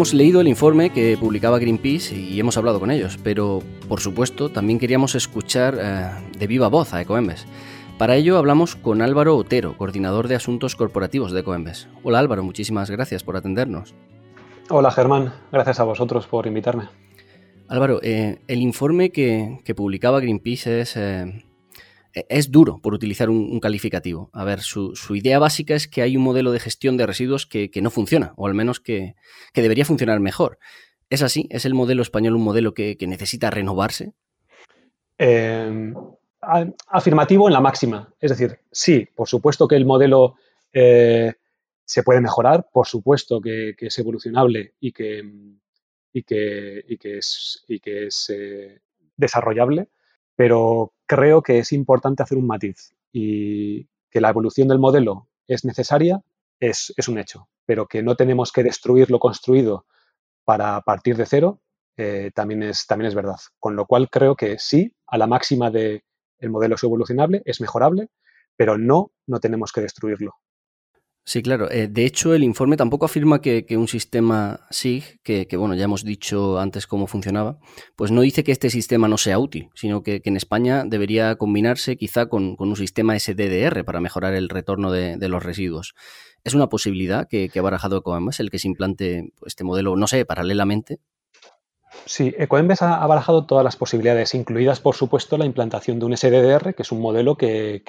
hemos leído el informe que publicaba Greenpeace y hemos hablado con ellos, pero por supuesto también queríamos escuchar eh, de viva voz a Ecoembes. Para ello hablamos con Álvaro Otero, coordinador de asuntos corporativos de Ecoembes. Hola Álvaro, muchísimas gracias por atendernos. Hola Germán, gracias a vosotros por invitarme. Álvaro, eh, el informe que, publicaba Greenpeace es, eh, es duro, por utilizar un, calificativo. A ver, su, idea básica es que hay un modelo de gestión de residuos que, no funciona, o al menos que, debería funcionar mejor. ¿Es así? ¿Es el modelo español un modelo que, necesita renovarse? Em, afirmativo en la máxima. Es decir, sí, por supuesto que el modelo eh, se puede mejorar, por supuesto que, es evolucionable y que es eh, desarrollable, pero creo que es importante hacer un matiz y que la evolución del modelo es necesaria, es, un hecho, pero que no tenemos que destruir lo construido para partir de cero, eh, también, es, también es verdad. Con lo cual creo que sí, a la máxima de el modelo es evolucionable, es mejorable, pero no, no tenemos que destruirlo. Sí, claro. Eh, de hecho, el informe tampoco afirma que, un sistema SIG, que, bueno, ya hemos dicho antes cómo funcionaba, pues no dice que este sistema no sea útil, sino que, en España debería combinarse quizá con, un sistema SDDR para mejorar el retorno de, los residuos. ¿Es una posibilidad que, ha barajado Ecoembes el que se implante este modelo, no sé, paralelamente? Sí, Ecoembes ha, barajado todas las posibilidades, incluidas, por supuesto, la implantación de un SDDR, que es un modelo que,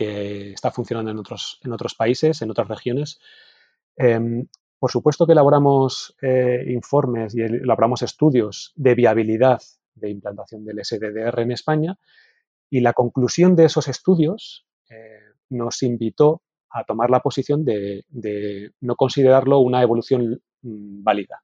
está funcionando en otros, países, en otras regiones. Em, por supuesto que elaboramos eh, informes y elaboramos estudios de viabilidad de implantación del SDDR en España y la conclusión de esos estudios eh, nos invitó a tomar la posición de, de no considerarlo una evolución mm, válida.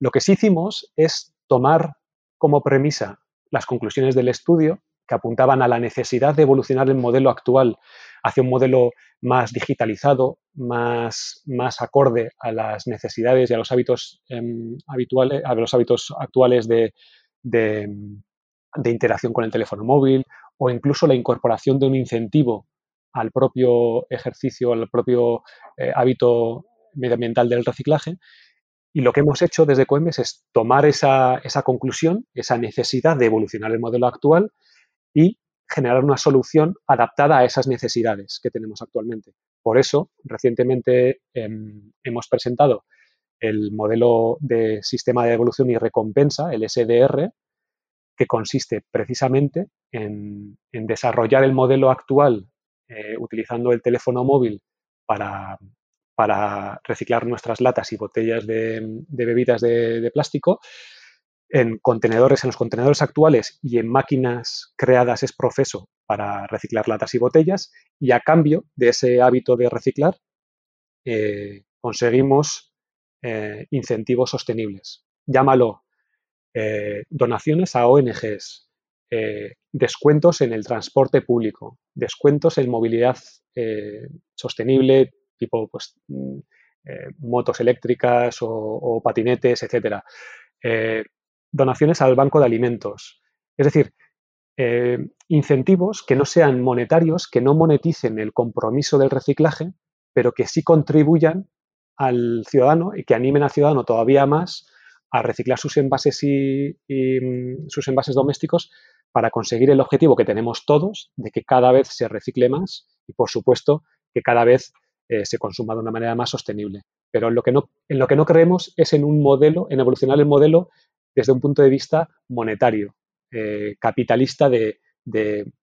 Lo que sí hicimos es tomar como premisa las conclusiones del estudio que apuntaban a la necesidad de evolucionar el modelo actual hacia un modelo más digitalizado, más, más acorde a las necesidades y a los hábitos em, habituales, a los hábitos actuales de, interacción con el teléfono móvil, o incluso la incorporación de un incentivo al propio ejercicio, al propio eh, hábito medioambiental del reciclaje, y lo que hemos hecho desde Coembes es tomar esa, conclusión, esa necesidad de evolucionar el modelo actual y generar una solución adaptada a esas necesidades que tenemos actualmente. Por eso, recientemente em, hemos presentado el modelo de sistema de evolución y recompensa, el SDR, que consiste precisamente en, desarrollar el modelo actual eh, utilizando el teléfono móvil para, para reciclar nuestras latas y botellas de, bebidas de, plástico en contenedores, en los contenedores actuales y en máquinas creadas es proceso para reciclar latas y botellas y a cambio de ese hábito de reciclar eh, conseguimos eh, incentivos sostenibles. Llámalo eh, donaciones a ONGs, descuentos en el transporte público, descuentos en movilidad sostenible, tipo pues, mm, eh, motos eléctricas o, patinetes, etcétera. Eh, donaciones al banco de alimentos. Es decir, eh, incentivos que no sean monetarios, que no moneticen el compromiso del reciclaje, pero que sí contribuyan al ciudadano y que animen al ciudadano todavía más a reciclar sus envases y, mm, sus envases domésticos para conseguir el objetivo que tenemos todos de que cada vez se recicle más y, por supuesto, que cada vez eh, se consuma de una manera más sostenible. Pero en lo, que no, en lo que no creemos es en un modelo, en evolucionar el modelo desde un punto de vista monetario, eh, capitalista de,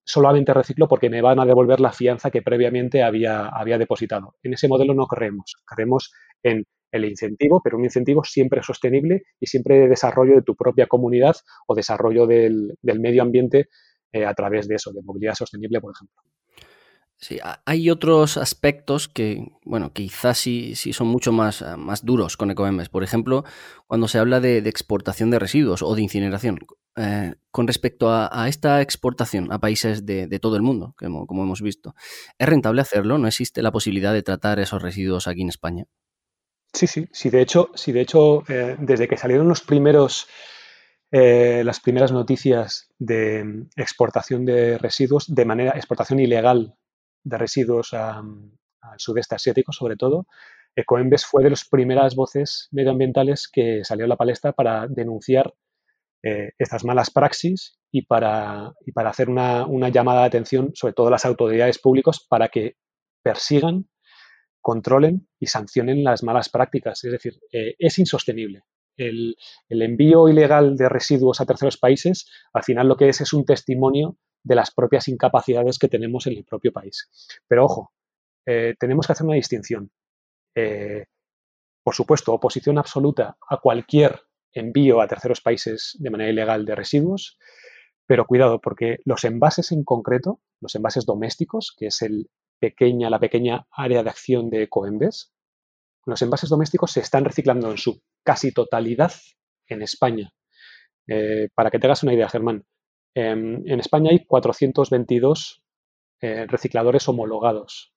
solamente reciclo porque me van a devolver la fianza que previamente había, había depositado. En ese modelo no creemos. Creemos en el incentivo, pero un incentivo siempre sostenible y siempre de desarrollo de tu propia comunidad o desarrollo del, medio ambiente eh, a través de eso, de movilidad sostenible, por ejemplo. Sí, hay otros aspectos que, bueno, quizás sí, sí son mucho más, ah, más duros con Ecoembes. Por ejemplo, cuando se habla de, exportación de residuos o de incineración. Eh, con respecto a, esta exportación a países de, todo el mundo, como, hemos visto, ¿es rentable hacerlo? ¿No existe la posibilidad de tratar esos residuos aquí en España? Sí, sí, sí. De hecho, sí, de hecho eh, desde que salieron los primeros, eh, las primeras noticias de mm, exportación de residuos de manera, exportación ilegal de residuos al sudeste asiático, sobre todo, Ecoembes fue de las primeras voces medioambientales que salió a la palestra para denunciar eh, estas malas praxis y para, para hacer una, llamada de atención, sobre todo a las autoridades públicas, para que persigan, controlen y sancionen las malas prácticas. Es decir, eh, es insostenible. El, envío ilegal de residuos a terceros países, al final lo que es es un testimonio de las propias incapacidades que tenemos en el propio país. Pero ojo, eh, tenemos que hacer una distinción. por supuesto, oposición absoluta a cualquier envío a terceros países de manera ilegal de residuos, pero cuidado porque los envases en concreto, los envases domésticos, que es la pequeña área de acción de Ecoembes, los envases domésticos se están reciclando en su casi totalidad en España. Eh, para que te hagas una idea, Germán, em, en España hay 422 eh, recicladores homologados.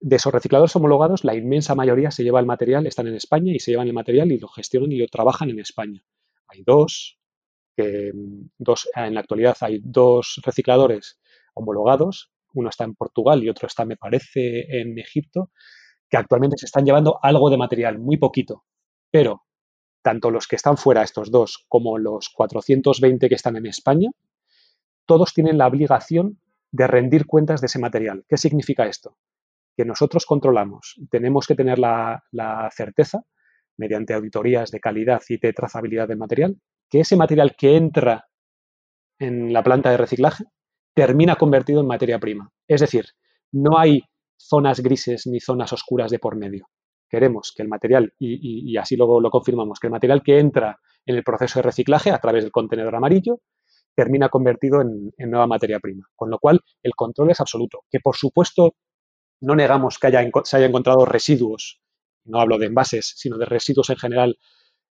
De esos recicladores homologados, la inmensa mayoría se lleva el material, están en España y se llevan el material y lo gestionan y lo trabajan en España. Hay dos, dos en la actualidad hay dos recicladores homologados, uno está en Portugal y otro está, me parece, en Egipto, que actualmente se están llevando algo de material, muy poquito, pero tanto los que están fuera, estos dos, como los 420 que están en España, todos tienen la obligación de rendir cuentas de ese material. ¿Qué significa esto? que nosotros controlamos. Tenemos que tener la, certeza, mediante auditorías de calidad y de trazabilidad del material, que ese material que entra en la planta de reciclaje termina convertido en materia prima. Es decir, no hay zonas grises ni zonas oscuras de por medio. Queremos que el material, y, así luego lo confirmamos, que el material que entra en el proceso de reciclaje a través del contenedor amarillo termina convertido en, en nueva materia prima. Con lo cual, el control es absoluto. Que por supuesto no negamos que haya, se haya encontrado residuos, no hablo de envases, sino de residuos en general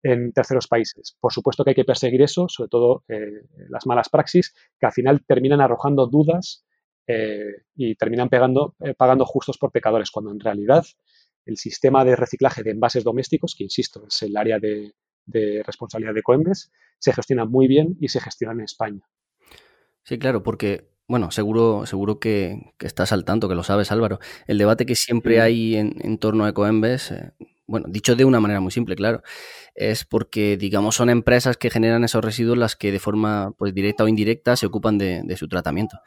en terceros países. Por supuesto que hay que perseguir eso, sobre todo eh, las malas praxis, que al final terminan arrojando dudas eh, y terminan pegando, eh, pagando justos por pecadores, cuando en realidad el sistema de reciclaje de envases domésticos, que insisto, es el área de, de responsabilidad de Coembes, se gestiona muy bien y se gestiona en España. Sí, claro, porque bueno, seguro, seguro que, estás al tanto, que lo sabes, Álvaro. El debate que siempre hay en, torno a Ecoembes, eh, bueno, dicho de una manera muy simple, claro, es porque, digamos, son empresas que generan esos residuos las que de forma pues, directa o indirecta se ocupan de, su tratamiento.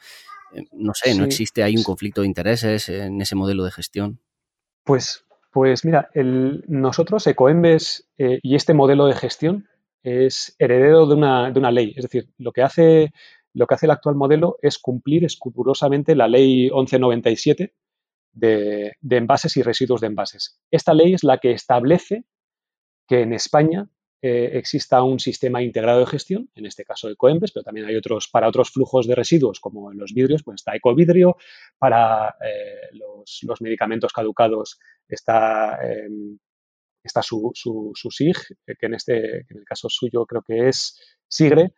Eh, no sé, ¿no existe ahí un conflicto de intereses en ese modelo de gestión? Pues, pues mira, el, nosotros, Ecoembes eh, y este modelo de gestión es heredero de una, de una ley. Es decir, lo que hace lo que hace el actual modelo es cumplir escrupulosamente la ley 1197 de, envases y residuos de envases. Esta ley es la que establece que en España eh, exista un sistema integrado de gestión, en este caso Ecoembes, pero también hay otros para otros flujos de residuos como en los vidrios, pues está Ecovidrio, para eh, los, medicamentos caducados está, em, está su, su, SIG, que en, este, en el caso suyo creo que es SIGRE,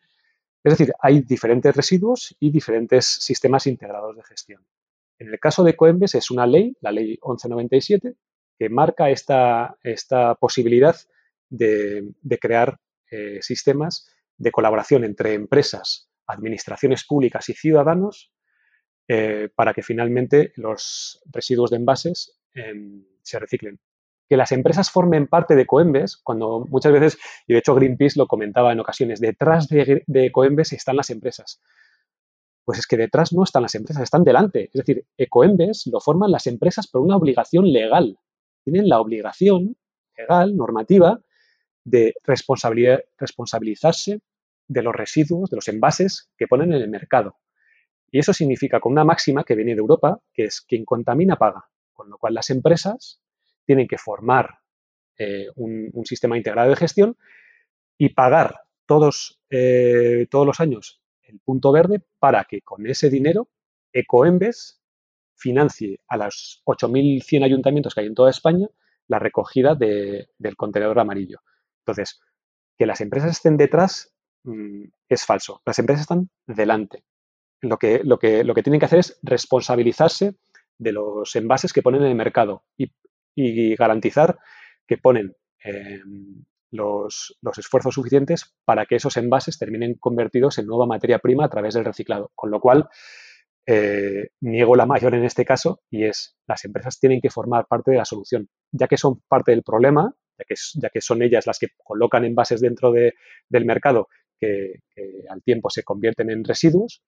es decir, hay diferentes residuos y diferentes sistemas integrados de gestión. En el caso de Coembes es una ley, la ley 1197, que marca esta, esta posibilidad de, crear eh, sistemas de colaboración entre empresas, administraciones públicas y ciudadanos eh, para que finalmente los residuos de envases em, se reciclen que las empresas formen parte de Coembes, cuando muchas veces, y de hecho Greenpeace lo comentaba en ocasiones, detrás de, Coembes están las empresas. Pues es que detrás no están las empresas, están delante. Es decir, Ecoembes lo forman las empresas por una obligación legal. Tienen la obligación legal, normativa, de responsabilizarse de los residuos, de los envases que ponen en el mercado. Y eso significa con una máxima que viene de Europa, que es quien contamina paga. Con lo cual las empresas tienen que formar eh, un, sistema integrado de gestión y pagar todos, eh, todos los años el punto verde para que con ese dinero Ecoembes financie a los 8.100 ayuntamientos que hay en toda España la recogida del contenedor amarillo. Entonces, que las empresas estén detrás mm, es falso. Las empresas están delante. Lo que, lo, que, lo que tienen que hacer es responsabilizarse de los envases que ponen en el mercado y garantizar que ponen em, los, esfuerzos suficientes para que esos envases terminen convertidos en nueva materia prima a través del reciclado. Con lo cual, eh, niego la mayor en este caso y es las empresas tienen que formar parte de la solución. ya que son parte del problema, ya que, son ellas las que colocan envases dentro del mercado que, al tiempo se convierten en residuos,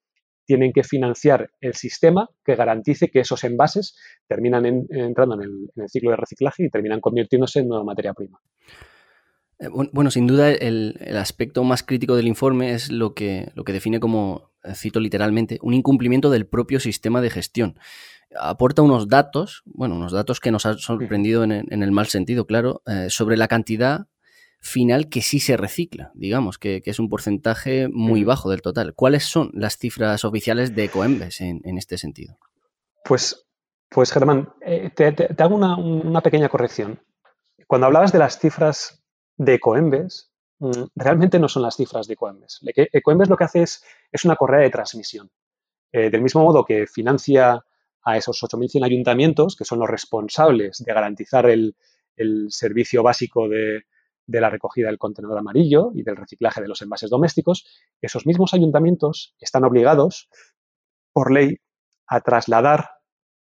tienen que financiar el sistema que garantice que esos envases terminan entrando en el, ciclo de reciclaje y terminan convirtiéndose en nueva materia prima. Eh, bueno, sin duda el, aspecto más crítico del informe es lo que, lo que define como, eh, cito literalmente, un incumplimiento del propio sistema de gestión. Aporta unos datos, bueno, unos datos que nos han sorprendido en, el mal sentido, claro, eh, sobre la cantidad final que sí se recicla, digamos, que, es un porcentaje muy bajo del total. ¿Cuáles son las cifras oficiales de Ecoembes en, este sentido? Pues, pues Germán, te, hago una, pequeña corrección. Cuando hablabas de las cifras de Ecoembes mm, realmente no son las cifras de Ecoembes. Ecoembes lo que hace es, es una correa de transmisión. Eh, del mismo modo que financia a esos 8.100 ayuntamientos, que son los responsables de garantizar el, servicio básico de, la recogida del contenedor amarillo y del reciclaje de los envases domésticos, esos mismos ayuntamientos están obligados por ley a trasladar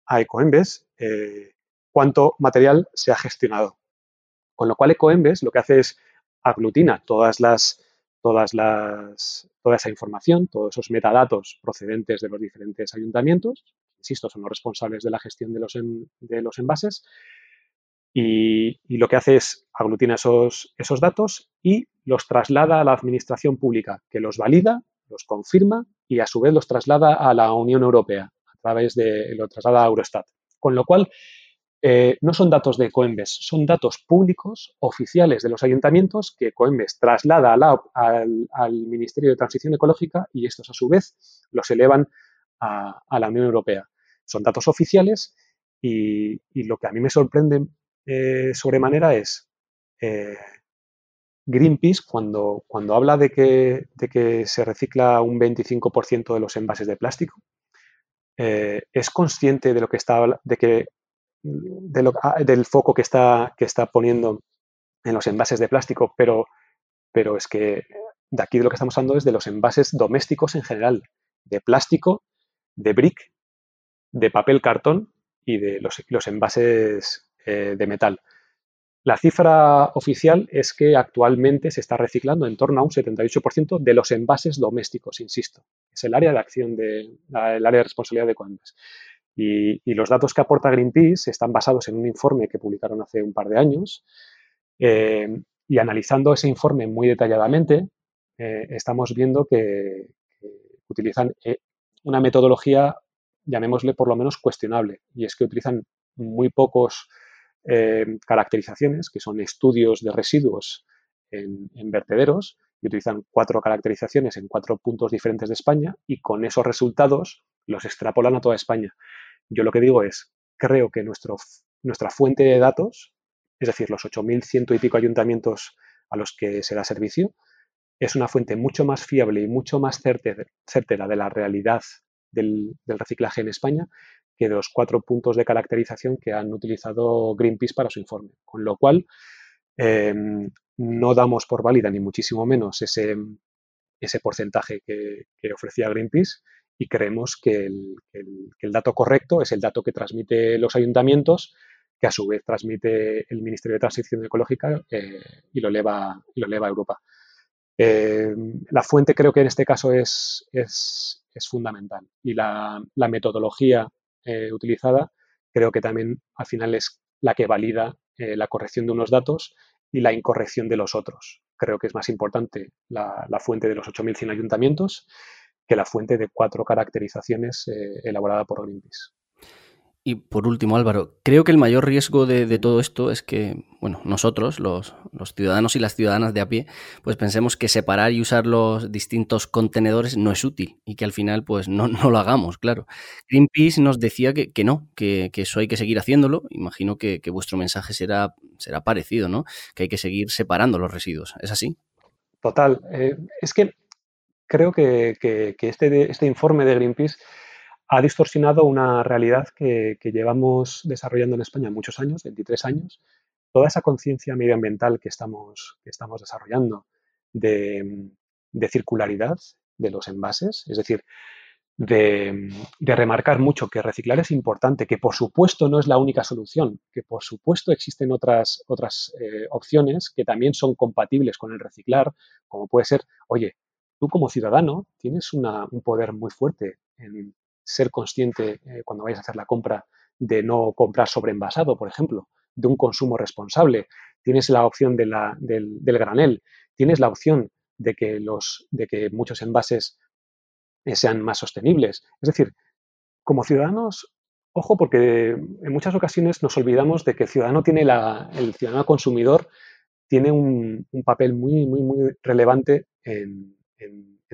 a Ecoembes eh, cuánto material se ha gestionado. Con lo cual Ecoembes lo que hace es aglutina toda esa información, todos esos metadatos procedentes de los diferentes ayuntamientos, insisto, son los responsables de la gestión de los, de los envases, y, lo que hace es aglutina esos, esos datos y los traslada a la administración pública, que los valida, los confirma y a su vez los traslada a la Unión Europea, a través de, lo traslada a Eurostat. Con lo cual, eh, no son datos de Coembes, son datos públicos oficiales de los ayuntamientos que Coembes traslada al, Ministerio de Transición Ecológica y estos a su vez los elevan a, la Unión Europea. Son datos oficiales y, lo que a mí me sorprende eh, sobremanera es eh, Greenpeace cuando, cuando habla de que, de que se recicla un 25% de los envases de plástico, es consciente de lo que está de que Ah, del foco que está, que está poniendo en los envases de plástico, pero, pero es que de aquí de lo que estamos hablando es de los envases domésticos en general, de plástico, de brick, de papel cartón y de los, los envases eh, de metal. La cifra oficial es que actualmente se está reciclando en torno a un 78% de los envases domésticos, insisto. Es el área de acción de el área de responsabilidad de Coembes. Y, los datos que aporta Greenpeace están basados en un informe que publicaron hace un par de años. Eh, y analizando ese informe muy detalladamente, eh, estamos viendo que, utilizan una metodología, llamémosle por lo menos cuestionable, y es que utilizan muy pocos caracterizaciones, que son estudios de residuos en, vertederos, y utilizan cuatro caracterizaciones en cuatro puntos diferentes de España, y con esos resultados los extrapolan a toda España. Yo lo que digo es, creo que nuestra fuente de datos, es decir, los 8.100 y pico ayuntamientos a los que se da servicio, es una fuente mucho más fiable y mucho más certera de la realidad del, reciclaje en España que de los cuatro puntos de caracterización que han utilizado Greenpeace para su informe. Con lo cual, em, no damos por válida ni muchísimo menos ese, ese porcentaje que, ofrecía Greenpeace y creemos que el, dato correcto es el dato que transmite los ayuntamientos, que a su vez transmite el Ministerio de Transición Ecológica eh, y, lo eleva, lo eleva a Europa. Eh, la fuente creo que en este caso es, es, fundamental y la, metodología eh, utilizada creo que también al final es la que valida la corrección de unos datos y la incorrección de los otros. Creo que es más importante la, la fuente de los 8.100 ayuntamientos que la fuente de cuatro caracterizaciones eh, elaborada por Greenpeace. Y por último, Álvaro, creo que el mayor riesgo de, todo esto es que, bueno, nosotros, los, ciudadanos y las ciudadanas de a pie, pues pensemos que separar y usar los distintos contenedores no es útil y que al final, pues no, lo hagamos, claro. Greenpeace nos decía que, no, que, eso hay que seguir haciéndolo. Imagino que, vuestro mensaje será, será parecido, ¿no? Que hay que seguir separando los residuos. ¿Es así? Total. Eh, es que creo que, este, este, informe de Greenpeace ha distorsionado una realidad que, llevamos desarrollando en España muchos años, 23 años, toda esa conciencia medioambiental que estamos, desarrollando de, circularidad de los envases, es decir, de, remarcar mucho que reciclar es importante, que por supuesto no es la única solución, que por supuesto existen otras, otras eh, opciones que también son compatibles con el reciclar, como puede ser, oye, tú como ciudadano tienes un poder muy fuerte en ser consciente eh, cuando vayas a hacer la compra de no comprar sobreenvasado, por ejemplo, de un consumo responsable. Tienes la opción del, granel, tienes la opción de que, muchos envases sean más sostenibles. Es decir, como ciudadanos, ojo, porque en muchas ocasiones nos olvidamos de que el ciudadano tiene el ciudadano consumidor tiene un, papel muy, muy, muy relevante en,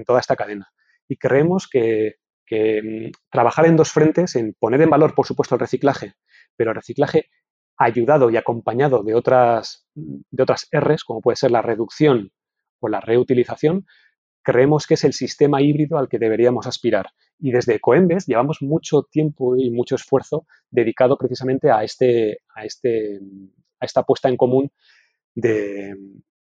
toda esta cadena. Y creemos que, mm, trabajar en dos frentes, en poner en valor, por supuesto, el reciclaje, pero el reciclaje ayudado y acompañado de otras, de otras Rs, como puede ser la reducción o la reutilización, creemos que es el sistema híbrido al que deberíamos aspirar. Y desde Coembes llevamos mucho tiempo y mucho esfuerzo dedicado precisamente a, este, a, este, a esta puesta en común de,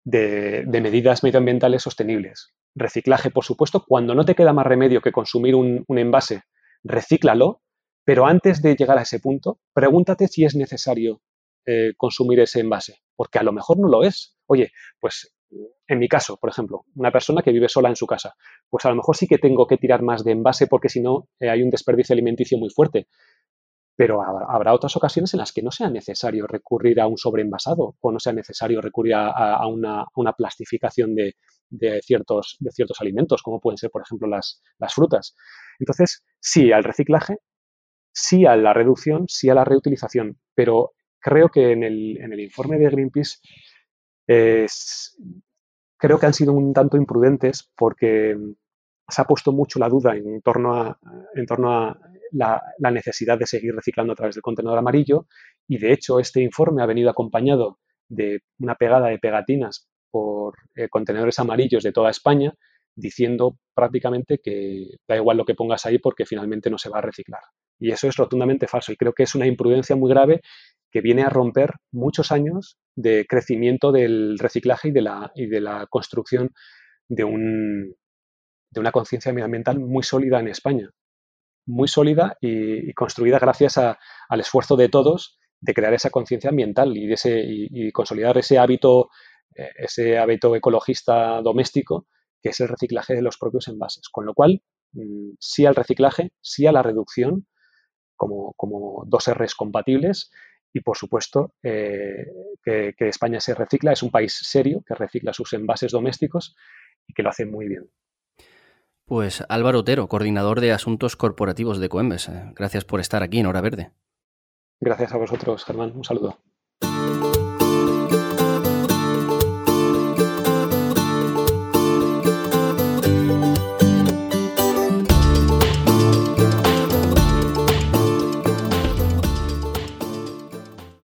medidas medioambientales sostenibles. Reciclaje, por supuesto, cuando no te queda más remedio que consumir un, envase, recíclalo, pero antes de llegar a ese punto, pregúntate si es necesario eh, consumir ese envase, porque a lo mejor no lo es. Oye, pues en mi caso, por ejemplo, una persona que vive sola en su casa, pues a lo mejor sí que tengo que tirar más de envase porque si no eh, hay un desperdicio alimenticio muy fuerte. Pero habrá otras ocasiones en las que no sea necesario recurrir a un sobreenvasado o no sea necesario recurrir a, una, plastificación de, ciertos, de ciertos alimentos, como pueden ser, por ejemplo, las, frutas. Entonces, sí al reciclaje, sí a la reducción, sí a la reutilización, pero creo que en el, en el informe de Greenpeace creo que han sido un tanto imprudentes porque se ha puesto mucho la duda en torno a, en torno a la, necesidad de seguir reciclando a través del contenedor amarillo y de hecho este informe ha venido acompañado de una pegada de pegatinas por eh, contenedores amarillos de toda España diciendo prácticamente que da igual lo que pongas ahí porque finalmente no se va a reciclar. Y eso es rotundamente falso y creo que es una imprudencia muy grave que viene a romper muchos años de crecimiento del reciclaje y de la, y de la construcción de, un, de una conciencia medioambiental muy sólida en España. Muy sólida y, construida gracias al esfuerzo de todos de crear esa conciencia ambiental y, consolidar ese hábito, eh, ese hábito ecologista doméstico que es el reciclaje de los propios envases. Con lo cual, mm, sí al reciclaje, sí a la reducción como, como dos Rs compatibles y, por supuesto, eh, que, España se recicla. Es un país serio que recicla sus envases domésticos y que lo hace muy bien. Pues Álvaro Otero, coordinador de Asuntos Corporativos de Coembes. Eh, gracias por estar aquí en Hora Verde. Gracias a vosotros, Germán. Un saludo.